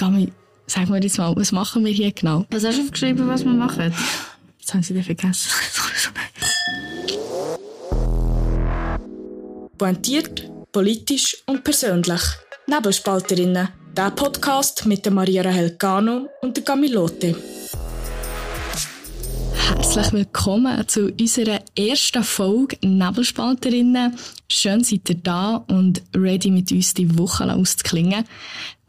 Gami, sag mir jetzt mal, was machen wir hier genau? Was hast du aufgeschrieben, was wir machen? Jetzt haben sie den vergessen. Pointiert, politisch und persönlich. Nebelspalterinnen. Der Podcast mit der Maria Rahel Gano und der Camilote. Herzlich willkommen zu unserer ersten Folge Nebelspalterinnen. Schön seid ihr da und ready mit uns die Woche auszuklingen.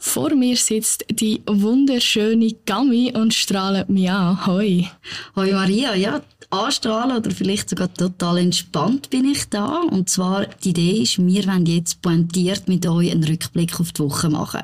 Vor mir sitzt die wunderschöne Gami und strahlt mich an. Hoi. Hoi Maria, ja, anstrahlen oder vielleicht sogar total entspannt bin ich da. Und zwar, die Idee ist, wir wollen jetzt pointiert mit euch einen Rückblick auf die Woche machen.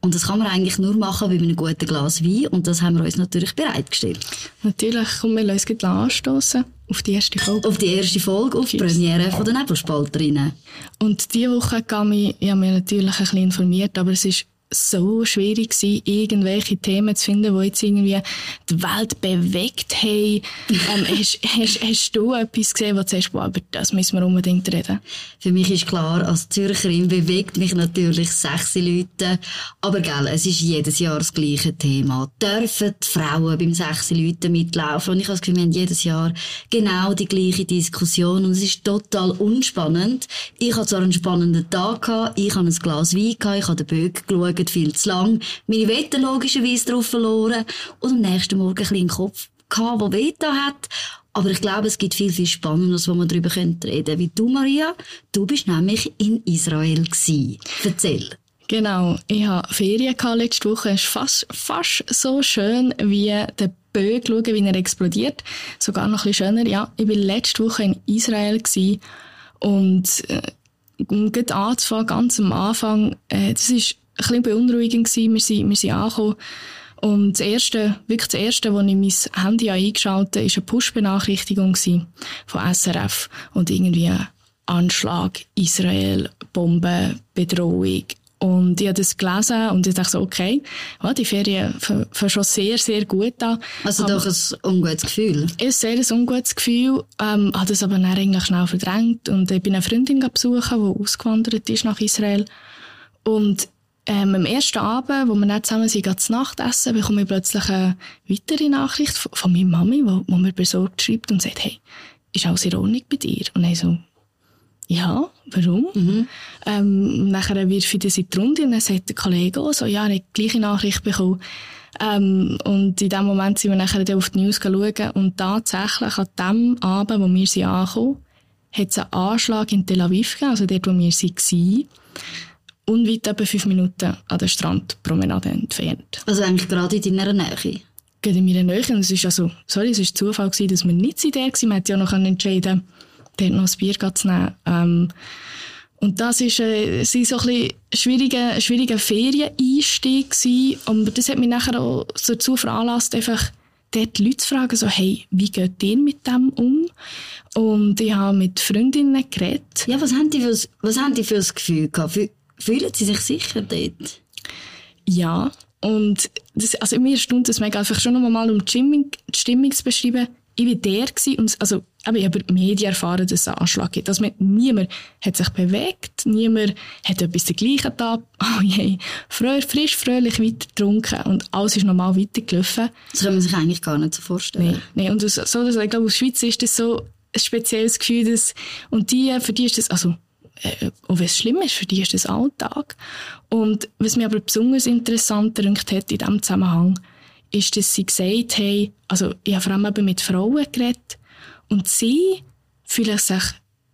Und das kann man eigentlich nur machen bei einem guten Glas Wein. Und das haben wir uns natürlich bereitgestellt. Natürlich, kommen wir uns gleich anstoßen auf die erste Folge. Auf die erste Folge, auf die Premiere von den Nebelspalterinnen. Und diese Woche, Gami, ich habe mich natürlich ein bisschen informiert, aber es ist so schwierig gewesen, irgendwelche Themen zu finden, die jetzt irgendwie die Welt bewegt haben. ähm, hast, hast, hast du etwas gesehen, wo du sagst, boah, über das müssen wir unbedingt reden? Für mich ist klar, als Zürcherin bewegt mich natürlich sechs Leute. Aber gell, es ist jedes Jahr das gleiche Thema. Dürfen die Frauen beim sechs Leute mitlaufen? Und ich habe das Gefühl, wir haben jedes Jahr genau die gleiche Diskussion. Und es ist total unspannend. Ich hatte zwar einen spannenden Tag gehabt, ich habe ein Glas Wein gehabt, ich habe den Bögen geschaut, geschaut, viel zu lang, meine Wette logischerweise drauf verloren und am nächsten Morgen ein bisschen einen Kopf gehabt, der Wette hat. Aber ich glaube, es gibt viel, viel Spannendes, wo man darüber reden könnte. Wie du, Maria, du bist nämlich in Israel gewesen. Erzähl. Genau, ich hatte Ferien letzte Woche. Es ist fast, fast so schön wie der Böe schauen, wie er explodiert. Sogar noch ein bisschen schöner. Ja, ich war letzte Woche in Israel gewesen und äh, gerade anzufangen, ganz am Anfang, äh, das ist bisschen beunruhigend gewesen. Wir sind, wir sind angekommen. Und das erste, wirklich das erste, wo ich mein Handy eingeschaltet habe, war eine Push-Benachrichtigung von SRF. Und irgendwie Anschlag, Israel, Bomben, Bedrohung. Und ich habe das gelesen und ich dachte so, okay, ja, die Ferien fangen schon sehr, sehr gut an. Also aber doch ein ungutes Gefühl? Ein sehr ein ungutes Gefühl, ähm, habe das aber dann eigentlich schnell verdrängt und ich bin eine Freundin besuchen, die ausgewandert ist nach Israel. Und ähm, am ersten Abend, wo wir nicht zusammen sind, zu Nacht essen, bekomme ich plötzlich eine weitere Nachricht von, von meiner Mami, wo, wo mir besorgt schreibt und sagt, hey, ist alles in Ordnung bei dir? Und ich so, ja, warum? Mhm. Ähm, nachher wirf ich das in die Runde und dann sagt der Kollege auch so, ja, er hat die gleiche Nachricht bekommen. Ähm, und in dem Moment sind wir nachher auf die News schauen und tatsächlich an dem Abend, wo wir sie angekommen, hat es einen Anschlag in Tel Aviv gegeben, also dort, wo wir waren unweit etwa fünf Minuten an der Strandpromenade entfernt. Also eigentlich gerade in deiner Nähe? Gerade in meiner Nähe. Und es ist also, sorry, es war Zufall gewesen, dass wir nicht in der waren. Man hätte ja noch entscheiden dort noch ein Bier zu nehmen. Ähm, und das war äh, so ein bisschen schwieriger, schwieriger Ferieneinstieg gewesen. Aber das hat mich nachher auch dazu veranlasst, einfach dort die Leute zu fragen, so, hey, wie geht ihr mit dem um? Und ich habe mit Freundinnen geredet. Ja, was haben die für, was haben die für ein Gefühl gehabt? Fühlen Sie sich sicher dort? Ja. Und das, also mir stimmt das mega einfach schon noch mal um die Stimmung, die Stimmung zu beschreiben. Ich war der gewesen und also, aber ich habe über die Medien erfahren, dass es einen Anschlag gibt. Also niemand hat sich bewegt, niemand hat etwas dergleichen da. Oh je, frö, frisch, fröhlich weiter getrunken und alles ist normal weitergelaufen. Das kann man sich eigentlich gar nicht so vorstellen. Nein, nein. und so, das, ich glaube, aus Schweiz ist das so ein spezielles Gefühl, dass, und die, für die ist das, also auch wenn es schlimm ist, für die ist das Alltag. Und was mich aber besonders interessant hat in diesem Zusammenhang, ist, dass sie gesagt haben, also ich habe vor allem eben mit Frauen geredet, und sie fühlen sich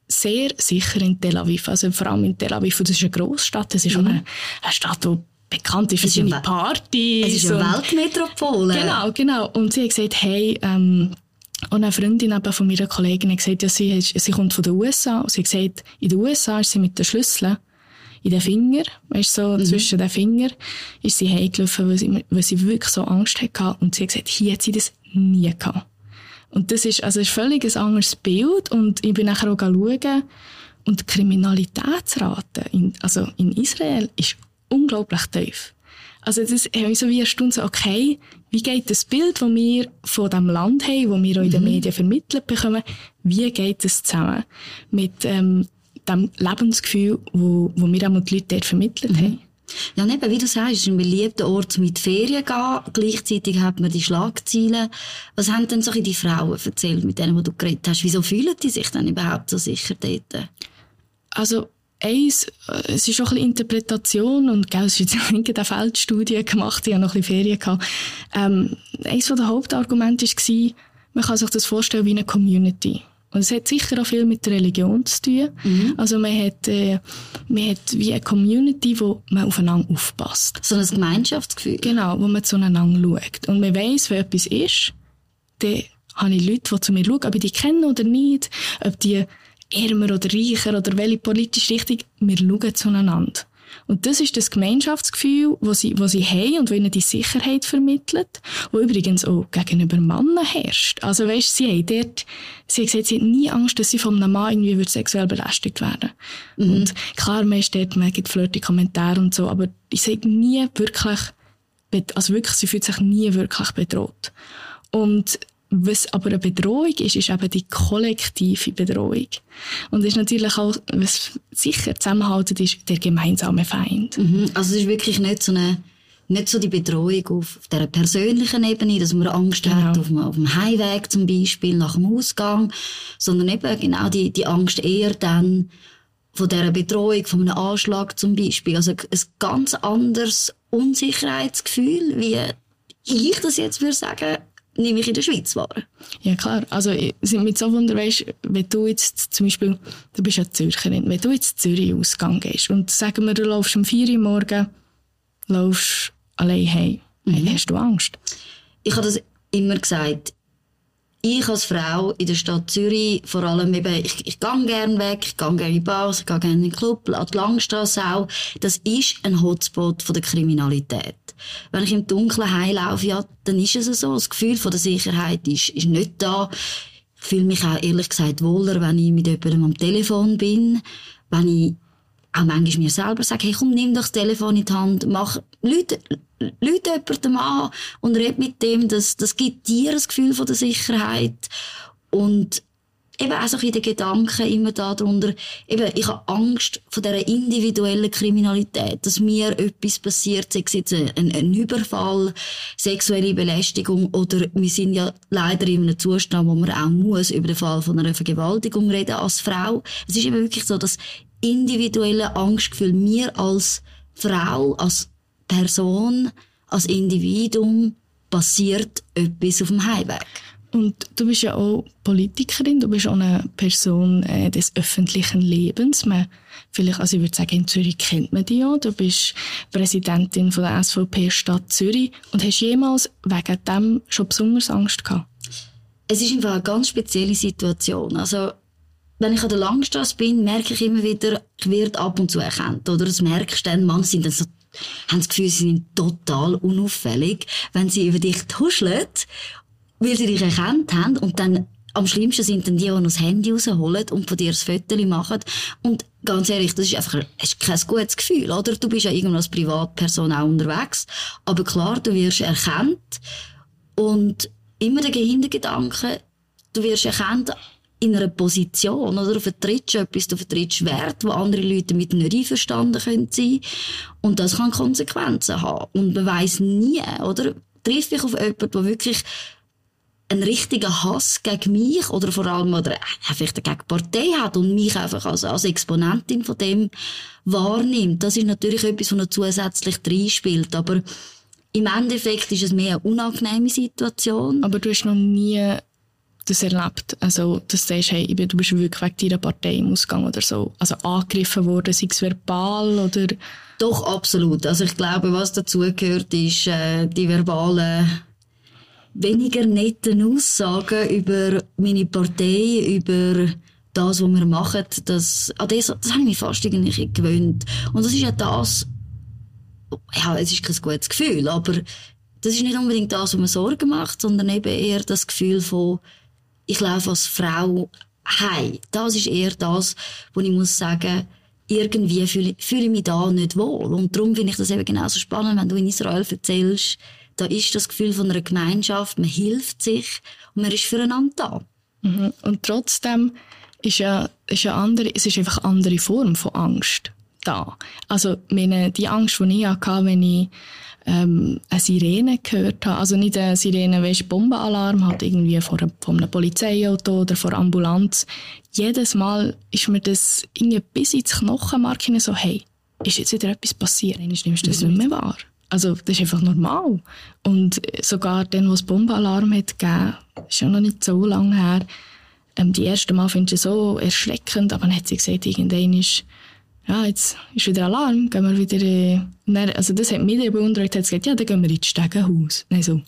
sehr sicher in Tel Aviv, also vor allem in Tel Aviv, das ist eine Großstadt, das ist mhm. eine, eine Stadt, die bekannt ist für seine Partys. Es ist eine Weltmetropole. Genau, genau. Und sie hat gesagt, hey, ähm, und eine Freundin eben von meiner Kollegin hat gesagt, ja, sie, sie kommt von den USA. Und sie hat gesagt, in den USA ist sie mit den Schlüsseln in den Finger, weißt so mhm. zwischen den Finger, ist sie heimgelaufen, weil sie, weil sie wirklich so Angst hatte. Und sie hat gesagt, hier hat sie das nie gehabt. Und das ist, also, ist völlig ein anderes Bild. Und ich bin nachher auch schauen. Und die Kriminalitätsrate in, also in Israel ist unglaublich tief. Also das habe ich so wie eine Stunde so, okay, wie geht das Bild, das wir von diesem Land haben, das wir auch in den mhm. Medien vermittelt bekommen, wie geht das zusammen mit ähm, dem Lebensgefühl, wo, wo wir auch die Leute dort vermittelt mhm. haben? Ja, eben, wie du sagst, es ist ein beliebter Ort mit Ferien gehen. Gleichzeitig hat man die Schlagzeilen. Was haben denn so die Frauen erzählt, mit denen, die du geredet hast? Wieso fühlen die sich dann überhaupt so sicher dort? Also, eins, äh, es ist auch ein bisschen Interpretation und gell, es ist nicht eine Feldstudie gemacht, ich hatte noch ein bisschen Ferien. Gehabt. Ähm, eins der Hauptargumente war, man kann sich das vorstellen wie eine Community. Und es hat sicher auch viel mit der Religion zu tun. Mhm. Also man hat, äh, man hat wie eine Community, wo man aufeinander aufpasst. So ein Gemeinschaftsgefühl. Genau, wo man zueinander schaut. Und man weiss, wenn etwas ist, dann habe ich Leute, die zu mir schauen, ob ich die kenne oder nicht, ob die ärmer oder reicher oder welche politische Richtung, wir schauen zueinander. Und das ist das Gemeinschaftsgefühl, das sie, das sie haben und das ihnen die Sicherheit vermittelt, wo übrigens auch gegenüber Männern herrscht. Also weißt, sie haben dort, sie haben gesagt, sie haben nie Angst, dass sie von einem Mann irgendwie sexuell belästigt werden. Mhm. Und klar, man ist dort, man gibt flirty Kommentare und so, aber ich sage nie wirklich, also wirklich, sie fühlt sich nie wirklich bedroht. Und was aber eine Bedrohung ist, ist eben die kollektive Bedrohung. Und ist natürlich auch, was sicher zusammenhaltet, ist der gemeinsame Feind. Mhm. Also es ist wirklich nicht so eine, nicht so die Bedrohung auf der persönlichen Ebene, dass man Angst genau. hat auf dem, auf dem Heimweg zum Beispiel, nach dem Ausgang, sondern eben genau die, die Angst eher dann von dieser Bedrohung, von einem Anschlag zum Beispiel. Also ein ganz anderes Unsicherheitsgefühl, wie ich das jetzt würde sagen, nehme ich in der Schweiz wahr. Ja, klar. Also, sind mit so Wunder, weißt, wenn du jetzt zum Beispiel, du bist ja Zürcherin, wenn du jetzt Zürich Ausgang gehst und sagen wir, du laufst um 4 Uhr morgen, laufst allein heim, mhm. hast du Angst? Ich habe das immer gesagt. Ich als Frau in der Stadt Zürich, vor allem eben, ich, ich gehe gerne weg, ich gehe gerne in Bars, ich gehe gerne in den Club, die Langstrasse auch. Das ist ein Hotspot von der Kriminalität. Wenn ich im Dunkeln heimlaufe, ja, dann ist es so. Das Gefühl von der Sicherheit ist, ist nicht da. Ich fühle mich auch ehrlich gesagt wohler, wenn ich mit jemandem am Telefon bin, wenn ich auch manchmal mir selber sage, hey, komm, nimm doch das Telefon in die Hand, mach, Leute, Leute jemandem an und red mit dem, das, das gibt dir das Gefühl von der Sicherheit. Und eben auch so ein den Gedanken immer darunter, eben, ich habe Angst vor dieser individuellen Kriminalität, dass mir etwas passiert, sei es jetzt ein, ein Überfall, sexuelle Belästigung oder wir sind ja leider in einem Zustand, wo man auch muss über den Fall von einer Vergewaltigung reden als Frau. Es ist eben wirklich so, dass individuelle Angstgefühl mir als Frau, als Person, als Individuum passiert etwas auf dem Heimweg. Und du bist ja auch Politikerin, du bist auch eine Person äh, des öffentlichen Lebens. Man, vielleicht, also ich würde sagen, in Zürich kennt man dich ja. Du bist Präsidentin von der SVP Stadt Zürich und hast jemals wegen dem schon besonders Angst gehabt? Es ist einfach eine ganz spezielle Situation. Also, wenn ich an der Langstrasse bin, merke ich immer wieder, ich werde ab und zu erkannt. Oder das merkst du dann, manche sind dann so haben das Gefühl, sie sind total unauffällig, wenn sie über dich tuscheln weil sie dich erkannt haben und dann am schlimmsten sind dann die, die noch das Handy rausholen und von dir ein Foto machen. Und ganz ehrlich, das ist einfach ist kein gutes Gefühl, oder? Du bist ja irgendwo als Privatperson auch unterwegs. Aber klar, du wirst erkannt. Und immer der Hintergedanke, du wirst erkannt in einer Position, oder? Du vertrittst etwas, du vertrittst Wert, wo andere Leute mit nicht einverstanden können sein. Und das kann Konsequenzen haben. Und man weiß nie, oder? Triff ich auf jemanden, der wirklich einen richtigen Hass gegen mich oder vor allem oder einfach gegen die Partei hat und mich einfach als, als Exponentin von dem wahrnimmt. Das ist natürlich etwas, was noch zusätzlich reinspielt. Aber im Endeffekt ist es mehr eine unangenehme Situation. Aber du hast noch nie das erlebt? Also, dass du sagst, hey, du bist wirklich wegen deiner Partei im Ausgang oder so, also angegriffen worden, sei es verbal oder? Doch, absolut. Also ich glaube, was dazugehört, ist äh, die verbale weniger netten Aussagen über meine Partei, über das, was wir machen, das, an das, das habe ich mich fast irgendwie gewöhnt. Und das ist ja das, ja, es ist kein gutes Gefühl, aber das ist nicht unbedingt das, was mir Sorgen macht, sondern eben eher das Gefühl von, ich laufe als Frau heim. Das ist eher das, wo ich muss sagen, irgendwie fühle, fühle ich mich da nicht wohl. Und darum finde ich das eben genauso spannend, wenn du in Israel erzählst, da ist das Gefühl von einer Gemeinschaft, man hilft sich und man ist füreinander da. Mhm. Und trotzdem ist ja, ist ja andere, es ist einfach eine andere Form von Angst. Da. Also, meine, die Angst, die ich hatte, wenn ich ähm, eine Sirene gehört habe, also nicht eine Sirene, weißt Bombenalarm, halt irgendwie vor, von einem Polizeiauto oder vor Ambulanz. Jedes Mal ist mir das irgendwie bis ins Knochenmark hinein so, hey, ist jetzt wieder etwas passiert? Dann nimmst du das nicht mehr wahr. Also, das ist einfach normal. Und sogar dann, wo es Bombenalarm hat gegeben, ist ja noch nicht so lange her, ähm, die ersten Mal findest du so erschreckend, aber dann hat sie gesagt, irgendwann ist, ja, jetzt ist wieder Alarm, gehen wir wieder, äh, dann, also das hat mich dann beunruhigt, hat gesagt, ja, dann gehen wir ins Stegenhaus. Nein, so,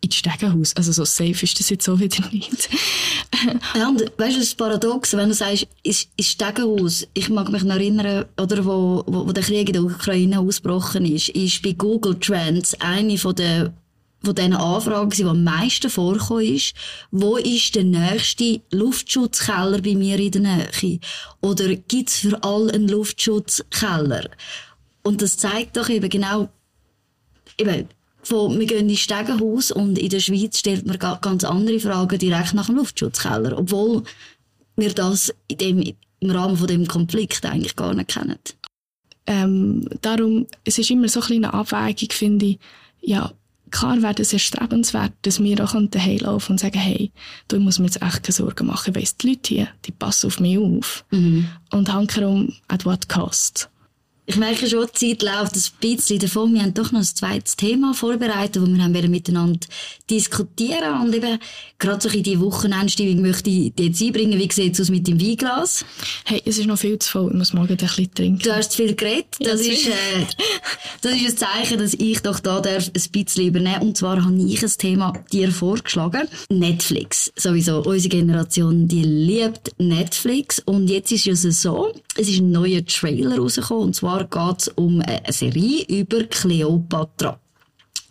ins Stegenhaus. Also so safe ist das jetzt so wieder nicht. ja, und weißt du, das Paradox, wenn du sagst, ins, Stegenhaus, ich mag mich noch erinnern, oder wo, wo, wo der Krieg in der Ukraine ausgebrochen ist, ist bei Google Trends eine von der von diesen Anfragen, die am meisten vorkommen ist, wo ist der nächste Luftschutzkeller bei mir in der Nähe? Oder gibt es für alle einen Luftschutzkeller? Und das zeigt doch eben genau, eben, von, wir gehen ins Stegenhaus und in der Schweiz stellt man ganz andere Fragen direkt nach dem Luftschutzkeller, obwohl wir das in dem, im Rahmen von dem Konflikt eigentlich gar nicht kennen. Ähm, darum, es ist immer so eine kleine Abwägung, finde ich, ja, klar wäre es erstrebenswert, dass wir auch heimlaufen und sagen, hey, du musst mir jetzt echt keine Sorgen machen, weil die Leute hier, die passen auf mich auf. Mhm. Und hankerum, at what cost. Ich merke schon, die Zeit läuft ein bisschen davon. Wir haben doch noch ein zweites Thema vorbereitet, wo wir haben miteinander diskutieren Und eben, gerade so in die Wochenendstimmung möchte ich dir jetzt einbringen. Wie sieht es aus mit dem Weinglas? Hey, es ist noch viel zu voll. Ich muss morgen ein bisschen trinken. Du hast zu viel geredet. Das, ja, ist, äh, das ist ein Zeichen, dass ich doch da darf ein bisschen übernehmen. Und zwar habe ich ein Thema dir vorgeschlagen. Netflix. Sowieso. Unsere Generation, die liebt Netflix. Und jetzt ist es so, es ist ein neuer Trailer rausgekommen. Und zwar geht es um eine Serie über Cleopatra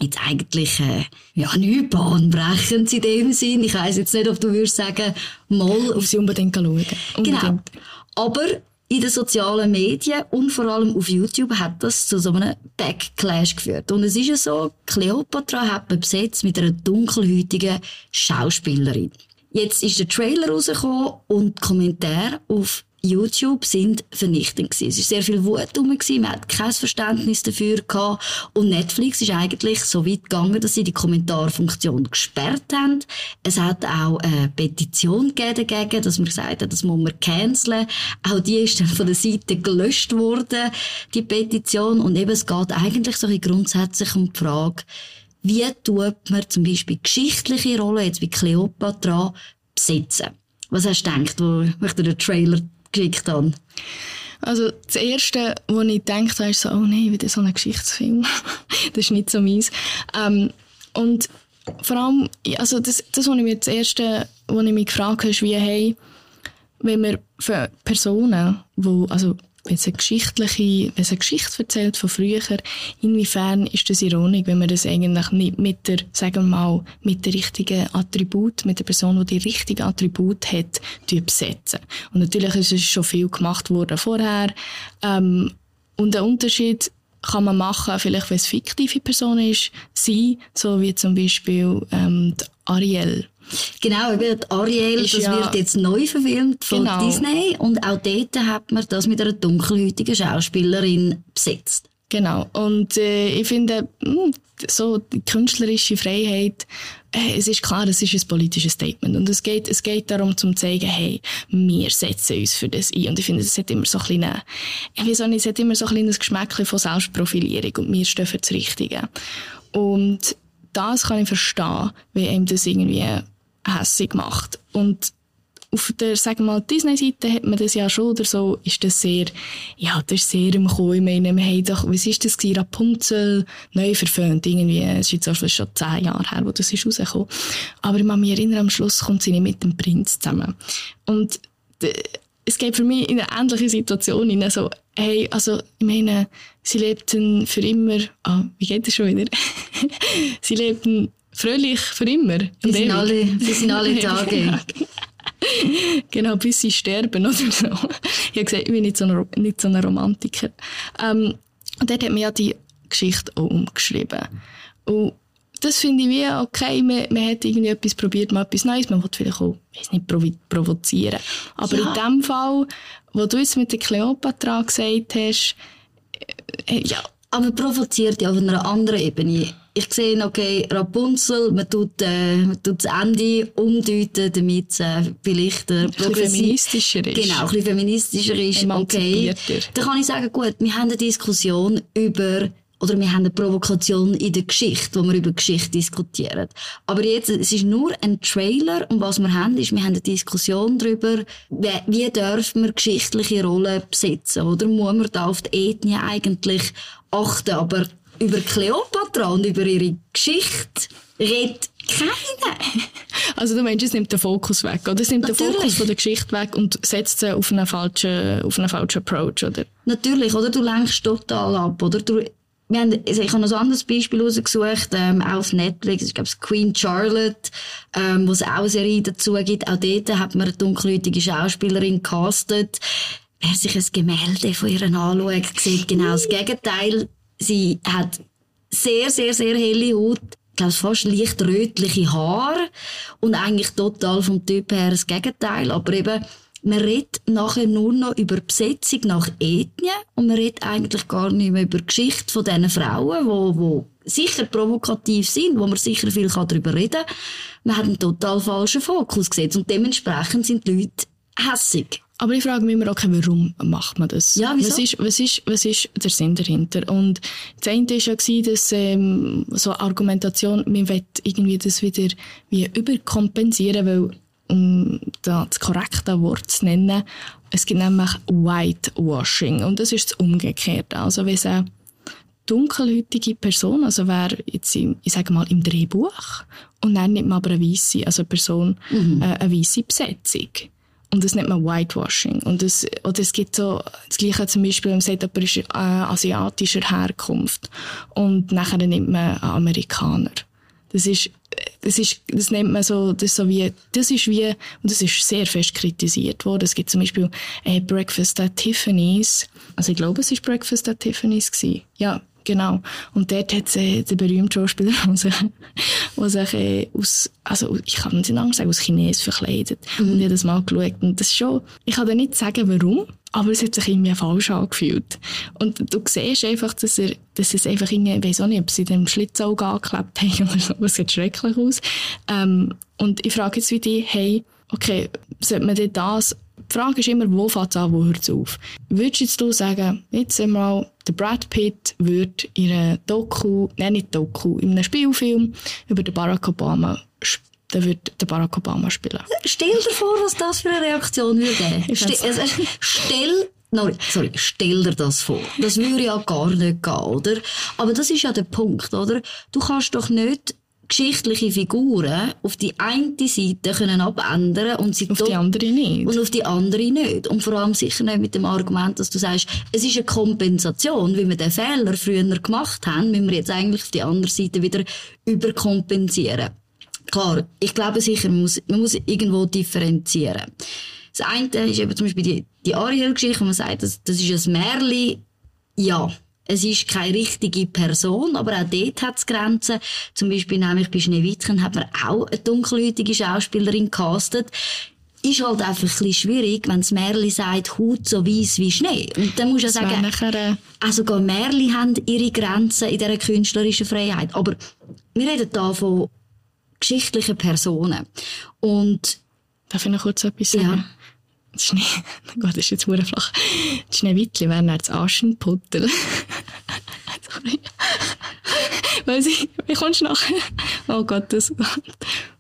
jetzt eigentlich äh, ja nicht bahnbrechend in dem Sinn. Ich weiss jetzt nicht, ob du würdest sagen, mal auf sie unbedingt schauen. Unbedingt. Genau. Aber in den sozialen Medien und vor allem auf YouTube hat das zu so einem Backlash geführt. Und es ist ja so, Cleopatra hat man besetzt mit einer dunkelhäutigen Schauspielerin. Jetzt ist der Trailer rausgekommen und die Kommentare auf YouTube sind vernichtend gewesen. Es ist sehr viel Wut rum gewesen, man hat kein Verständnis dafür gehabt und Netflix ist eigentlich so weit gegangen, dass sie die Kommentarfunktion gesperrt haben. Es hat auch eine Petition dagegen, dass man gesagt hat, das muss man canceln. Auch die ist dann von der Seite gelöscht worden, die Petition und eben es geht eigentlich so grundsätzlich um die Frage, wie tut man zum Beispiel geschichtliche Rollen, jetzt wie Cleopatra, besetzen? Was hast du gedacht, wo ich dir den Trailer geschickt habe? Also das Erste, was ich gedacht habe, ist so, oh nein, wieder so ein Geschichtsfilm. das ist nicht so meins. Ähm, und vor allem, also das, das was ich mir das Erste, was ich mich gefragt habe, ist wie, hey, wenn wir für Personen, die, also wenn es eine geschichtliche, wenn es eine Geschichte erzählt von früher, inwiefern ist das ironisch, wenn man das eigentlich nicht mit der, sagen wir mal, mit der richtigen Attribut, mit der Person, die die richtigen Attribut hat, besetzen. Und natürlich ist es schon viel gemacht worden vorher, ähm, und der Unterschied kann man machen, vielleicht wenn es fiktive Person ist, sie, so wie zum Beispiel ähm, Ariel Genau, eben Ariel, ist das ja, wird jetzt neu verfilmt von genau. Disney und auch dort hat man das mit einer dunkelhäutigen Schauspielerin besetzt. Genau, und äh, ich finde, mh, hm, so die künstlerische Freiheit, äh, es ist klar, es ist ein politisches Statement und es geht, es geht darum, zu zeigen, hey, wir setzen uns für das ein und ich finde, es hat immer so ein kleines, ich weiß auch nicht, es hat immer so ein kleines Geschmäckchen von Selbstprofilierung und wir stehen für das Richtige. Und das kann ich verstehen, wie einem das irgendwie hässig macht. Und auf der, sagen mal, Disney-Seite hat man das ja schon oder so, ist das sehr, ja, das ist sehr im Kommen. Ich meine, wir haben doch, was ist das gewesen? Rapunzel neu verföhnt, irgendwie, es ist jetzt schon zehn Jahre her, wo das ist rausgekommen. Aber ich kann mich erinnern, am Schluss kommt sie nicht mit dem Prinz zusammen. Und, es geht für mich in eine ähnliche Situation in so, hey, also, ich meine, sie lebten für immer, ah, wie geht das schon wieder? sie lebten fröhlich für immer. Wir sind alle, wir sind alle Tage. genau, bis sie sterben oder so. Ich habe gesagt, ich bin nicht so ein, nicht so ein Romantiker. Ähm, und dort hat mir ja die Geschichte auch umgeschrieben. Und das finde ich wie okay, man, man hat irgendwie etwas probiert, mal etwas Neues, man will vielleicht auch, weiß nicht, provo provozieren. Aber ja. in dem Fall, wo du jetzt mit der Cleopatra gesagt hast, äh, ja. Aber provoziert ja auf einer anderen Ebene ich sehe, okay, Rapunzel, man tut, äh, man tut das Ende umdeuten, damit es äh, vielleicht äh, feministischer ist. Genau, ein bisschen feministischer ist. Okay. Dann kann ich sagen, gut, wir haben eine Diskussion über oder wir haben eine Provokation in der Geschichte, wo wir über Geschichte diskutieren. Aber jetzt, es ist nur ein Trailer und was wir haben, ist, wir haben eine Diskussion darüber, wie, wie dürfen wir geschichtliche Rollen besetzen, oder? Muss man da auf die Ethnie eigentlich achten? Aber über Kleopatra und über ihre Geschichte redet keiner. Also du meinst, es nimmt den Fokus weg, oder? Es nimmt Natürlich. den Fokus von der Geschichte weg und setzt sie auf einen falschen, auf einen falschen Approach, oder? Natürlich, oder? Du lenkst total ab, oder? Du, wir haben, ich habe noch ein anderes Beispiel rausgesucht, ähm, auch auf Netflix, ich glaube, es Queen Charlotte, ähm, wo es auch eine Serie dazu gibt. Auch dort hat man eine dunkelhäutige Schauspielerin castet. Wer sich ein Gemälde von ihr anschaut, sieht genau das Gegenteil Sie hat sehr, sehr, sehr helle Haut, ich glaube fast leicht rötliche Haare und eigentlich total vom Typ her das Gegenteil. Aber eben, man redet nachher nur noch über Besetzung nach Ethnie und man redet eigentlich gar nicht mehr über die Geschichte von diesen Frauen, wo, wo sicher provokativ sind, wo man sicher viel darüber reden kann. Man hat einen total falschen Fokus gesetzt und dementsprechend sind die Leute hässig. Aber ich frage mich immer, okay, warum macht man das? Ja, wieso? Was ist, was ist, was ist der Sinn dahinter? Und das eine war ja, dass ähm, so Argumentation, man will irgendwie das wieder wie überkompensieren, weil um das korrekte Wort zu nennen, es gibt nämlich Whitewashing und das ist das Umgekehrte. Also wenn es eine dunkelhäutige Person, also wer jetzt im, ich sage mal im Drehbuch und dann nimmt man aber eine weiße, also eine Person, mhm. äh, eine weiße Besetzung und das nennt man Whitewashing. Und das, oder es gibt so, das Gleiche zum Beispiel, man sagt, jemand ist äh, asiatischer Herkunft. Und nachher nimmt man einen Amerikaner. Das ist, das ist, das nennt man so, das so wie, das ist wie, und das ist sehr fest kritisiert worden. Es gibt zum Beispiel äh, Breakfast at Tiffany's. Also ich glaube, es ist Breakfast at Tiffany's gewesen. Ja, Genau. Und dort hat äh, der berühmte Schauspieler, der sich, der sich äh, aus, also ich kann nicht lange sagen, aus Chines verkleidet. Mhm. Und ich habe das mal geschaut. Und das ist schon, ich kann dir nicht sagen, warum, aber es hat sich irgendwie falsch angefühlt. Und du siehst einfach, dass er, dass es einfach irgendwie, ich weiss auch nicht, ob sie den Schlitzauge angeklebt haben oder so, es sieht schrecklich aus. Ähm, und ich frage jetzt wie dich, hey, okay, sollte man denn das die Frage ist immer, wo fängt es an, wo hört es auf? Würdest du sagen, jetzt einmal, der Brad Pitt würde in einer Doku, nein, nicht Doku, in einem Spielfilm über den Barack Obama dann würde der Barack Obama spielen. Stell dir vor, was das für eine Reaktion würde geben. Also, stell No, sorry, stell dir das vor. Das würde ja gar nicht gehen, oder? Aber das ist ja der Punkt, oder? Du kannst doch nicht geschichtliche Figuren auf die eine Seite können abändern und sie auf die andere nicht. Und auf die andere nicht. Und vor allem sicher nicht mit dem Argument, dass du sagst, es ist eine Kompensation, wie wir den Fehler früher gemacht haben, müssen wir jetzt eigentlich auf die andere Seite wieder überkompensieren. Klar, ich glaube sicher, man muss, man muss irgendwo differenzieren. Das eine ist eben zum Beispiel die, die Ariel-Geschichte, wo man sagt, das, das ist ein Märchen. Ja, es ist keine richtige Person, aber auch dort hat es Grenzen. Zum Beispiel nämlich bei Schneewittchen hat man auch eine dunkelhäutige Schauspielerin castet. Ist halt einfach ein bisschen schwierig, wenn das Märli sagt, Haut so weiss wie Schnee. Und dann muss ich ja sagen, nachher, äh... auch sogar Märli haben ihre Grenzen in dieser künstlerischen Freiheit. Aber wir reden hier von geschichtlichen Personen. Und Darf ich noch kurz etwas sagen? Ja. Schnee, Gott, das ist jetzt sehr flach. Die Schneewittli wären als Aschenputtel. Weil sie, wie kommst du nachher? Oh Gott, das,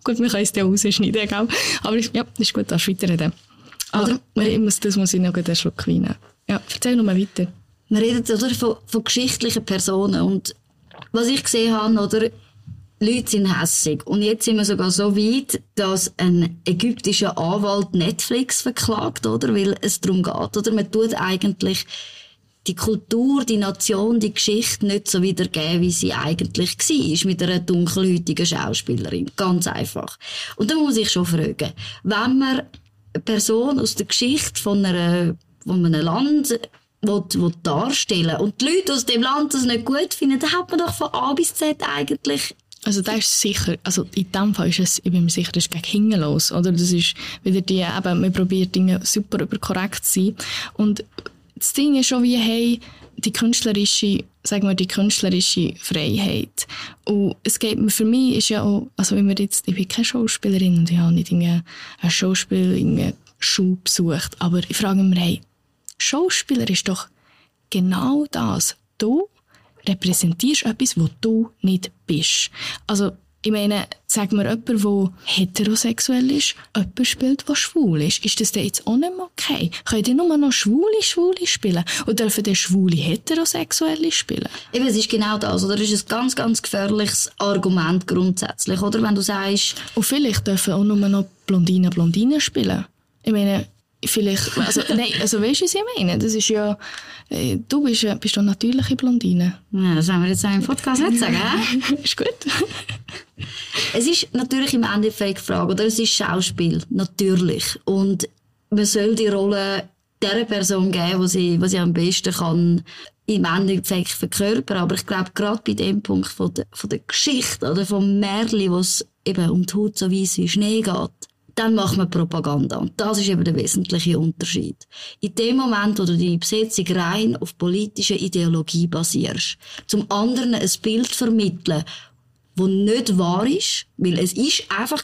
gut, wir können es ja rausschneiden, gell? Aber ja, das ist gut, darfst weiterreden. Ah, oder? Ich muss, das muss ich noch einen Schluck Wein Ja, erzähl noch mal weiter. Wir reden oder, von, von geschichtlichen Personen und was ich gesehen habe, oder, Leute sind hässig. Und jetzt sind wir sogar so weit, dass ein ägyptischer Anwalt Netflix verklagt, oder? Weil es darum geht, oder? Man tut eigentlich die Kultur, die Nation, die Geschichte nicht so wiedergeben, wie sie eigentlich war, mit einer dunkelhäutigen Schauspielerin. Ganz einfach. Und da muss ich schon fragen, wenn man eine Person aus der Geschichte von einer, von einem Land will, will darstellen und die Leute aus dem Land das nicht gut finden, dann hat man doch von A bis Z eigentlich Also das ist sicher, also in dem Fall ist es, ich bin mir sicher, das ist gegen hinten los, oder? Das ist wieder die, eben, man probiert Dinge super überkorrekt zu sein. Und das Ding ist schon wie, hey, die künstlerische, sagen wir, die künstlerische Freiheit. Und es geht mir, für mich ist ja auch, also wenn wir jetzt, ich bin keine Schauspielerin und ich habe nicht eine Schauspiel, Schule besucht, aber ich frage mich, hey, Schauspieler ist doch genau das. Du repräsentierst etwas, wo du nicht bist. Also, ich meine, sag mir jemand, der heterosexuell ist, jemand spielt, der schwul ist. Ist das denn jetzt auch nicht mehr okay? Können die nur noch Schwule, Schwule spielen? Oder dürfen die Schwule Heterosexuelle spielen? Eben, es ist genau das. Oder? Das ist ein ganz, ganz gefährliches Argument grundsätzlich. Oder wenn du sagst... Und vielleicht dürfen auch nur noch Blondinen, Blondinen spielen. Ich meine, vielleicht, also, nein, also weißt du, was ich meine? Das ist ja, äh, du bist, bist doch natürliche Blondine. Ja, das wollen wir jetzt auch im Podcast nicht sagen, ist gut. es ist natürlich im Endeffekt Frage, oder? Es ist Schauspiel, natürlich. Und man soll die Rolle der Person geben, die sie, die sie am besten kann im Endeffekt verkörpern. Aber ich glaube, gerade bei dem Punkt von der, von der Geschichte oder vom Märchen, wo es eben um die Haut so weiss wie Schnee geht, dann macht man Propaganda. Und das ist eben der wesentliche Unterschied. In dem Moment, wo du die Besetzung rein auf politische Ideologie basierst, zum anderen ein Bild vermitteln, wo nicht wahr ist, weil es ist einfach,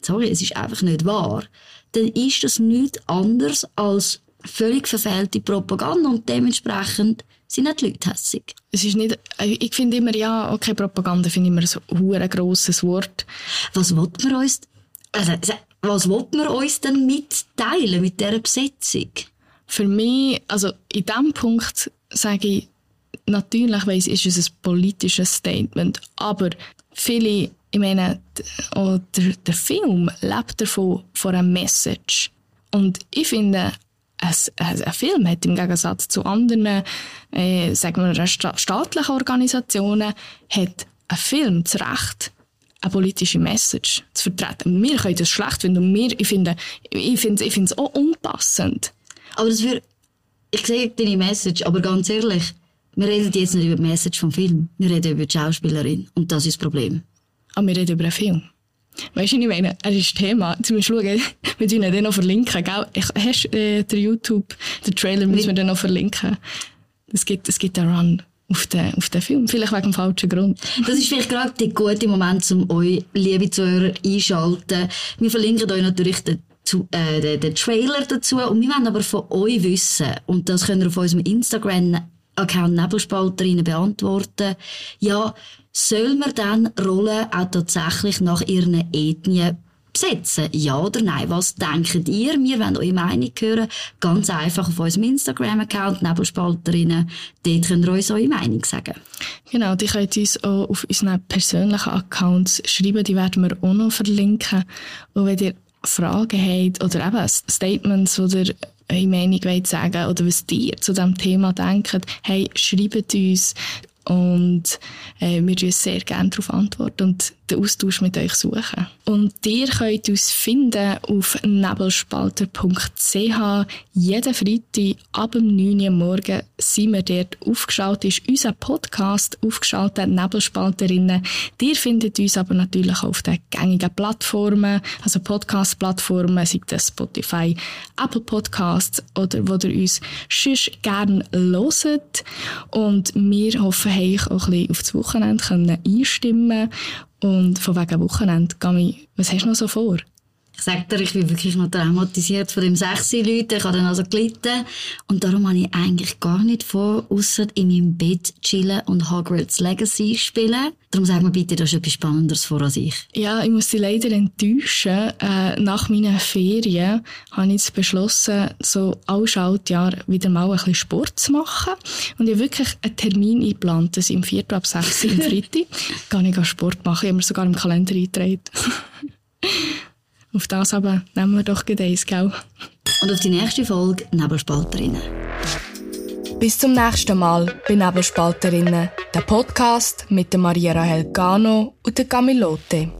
sorry, es ist einfach nicht wahr, dann ist das nichts anderes als völlig verfehlte Propaganda und dementsprechend sind nicht die Leute hässig. Es ist nicht, ich finde immer, ja, okay, Propaganda finde ich immer so ein grosses Wort. Was will man uns, also, was will man uns denn mitteilen mit dieser Besetzung? Für mich, also in diesem Punkt sage ich, natürlich weiss ist es ein politisches Statement, aber viele, ich meine, der, der Film lebt davon, von einer Message. Und ich finde, ein, Film hat im Gegensatz zu anderen, äh, sagen wir, staatlichen Organisationen, hat ein Film das Recht, eine politische Message zu vertreten. Wir können das schlecht finden und wir, ich finde, ich finde, ich finde es auch unpassend. Aber das würde, ich sehe deine Message, aber ganz ehrlich, wir reden jetzt nicht über die Message vom Film. Wir reden über die Schauspielerin. Und das ist das Problem. Aber wir reden über einen Film. Weißt du, ich meine? Er ist Thema. Jetzt müssen wir schauen, wir tun den noch verlinken, gell? Hast du äh, den YouTube, den Trailer müssen wir dann noch verlinken. Es gibt, es gibt einen Run auf den, auf den Film. Vielleicht wegen dem falschen Grund. Das ist vielleicht gerade der gute Moment, um euch, liebe Zuhörer, einschalten. Wir verlinken euch natürlich den, äh, den, den Trailer dazu. Und wir wollen aber von euch wissen, und das könnt ihr auf unserem Instagram-Account Nebelspalterinnen beantworten. Ja, soll man dann Rollen auch tatsächlich nach ihren Ethnien besetzen? Ja oder nein? Was denkt ihr? Wir wollen eure Meinung hören. Ganz einfach auf unserem Instagram-Account, Nebelspalterinnen. Dort könnt ihr uns eure Meinung sagen. Genau, die könnt uns auch auf unseren persönlichen Accounts schreiben. Die werden wir auch noch verlinken. Und wenn ihr Fragen habt oder eben Statements, oder eure Meinung wollt sagen oder was ihr zu diesem Thema denkt, hey, schreibt uns und äh, wir uns sehr gerne darauf antworten und den Austausch mit euch suchen. Und ihr könnt uns finden auf nebelspalter.ch. Jeden Freitag ab dem 9 Uhr morgen sind wir dort aufgeschaltet, ist unser Podcast aufgeschaltet, Nebelspalterinnen. Ihr findet uns aber natürlich auch auf den gängigen Plattformen, also Podcast-Plattformen, sei das Spotify, Apple Podcasts oder wo ihr uns sonst gerne hört. Und wir hoffen, euch auch ein bisschen auf das Wochenende einstimmen und von wegen Wochenende, Gami, was hast du noch so vor? Ich sag dir, ich bin wirklich noch traumatisiert von dem sechsi Leuten. Ich habe dann also gelitten. Und darum habe ich eigentlich gar nicht vor, außer in meinem Bett chillen und Hogwarts Legacy spielen. Darum sag mir bitte, du hast etwas Spannenderes vor als ich. Ja, ich muss dich leider enttäuschen. Äh, nach meinen Ferien habe ich jetzt beschlossen, so alle Schaltjahr wieder mal ein bisschen Sport zu machen. Und ich habe wirklich einen Termin eingeplant, dass ich im Viertel ab 6 Uhr am Freitag gar nicht Sport machen. Ich habe mir sogar im Kalender eingetragen. Auf das aber nehmen wir doch Gedeis, gell? Und auf die nächste Folge Nebelspalterinnen. Bis zum nächsten Mal bei Nebelspalterinnen, der Podcast mit der Maria Rahel Gano und der Camilote.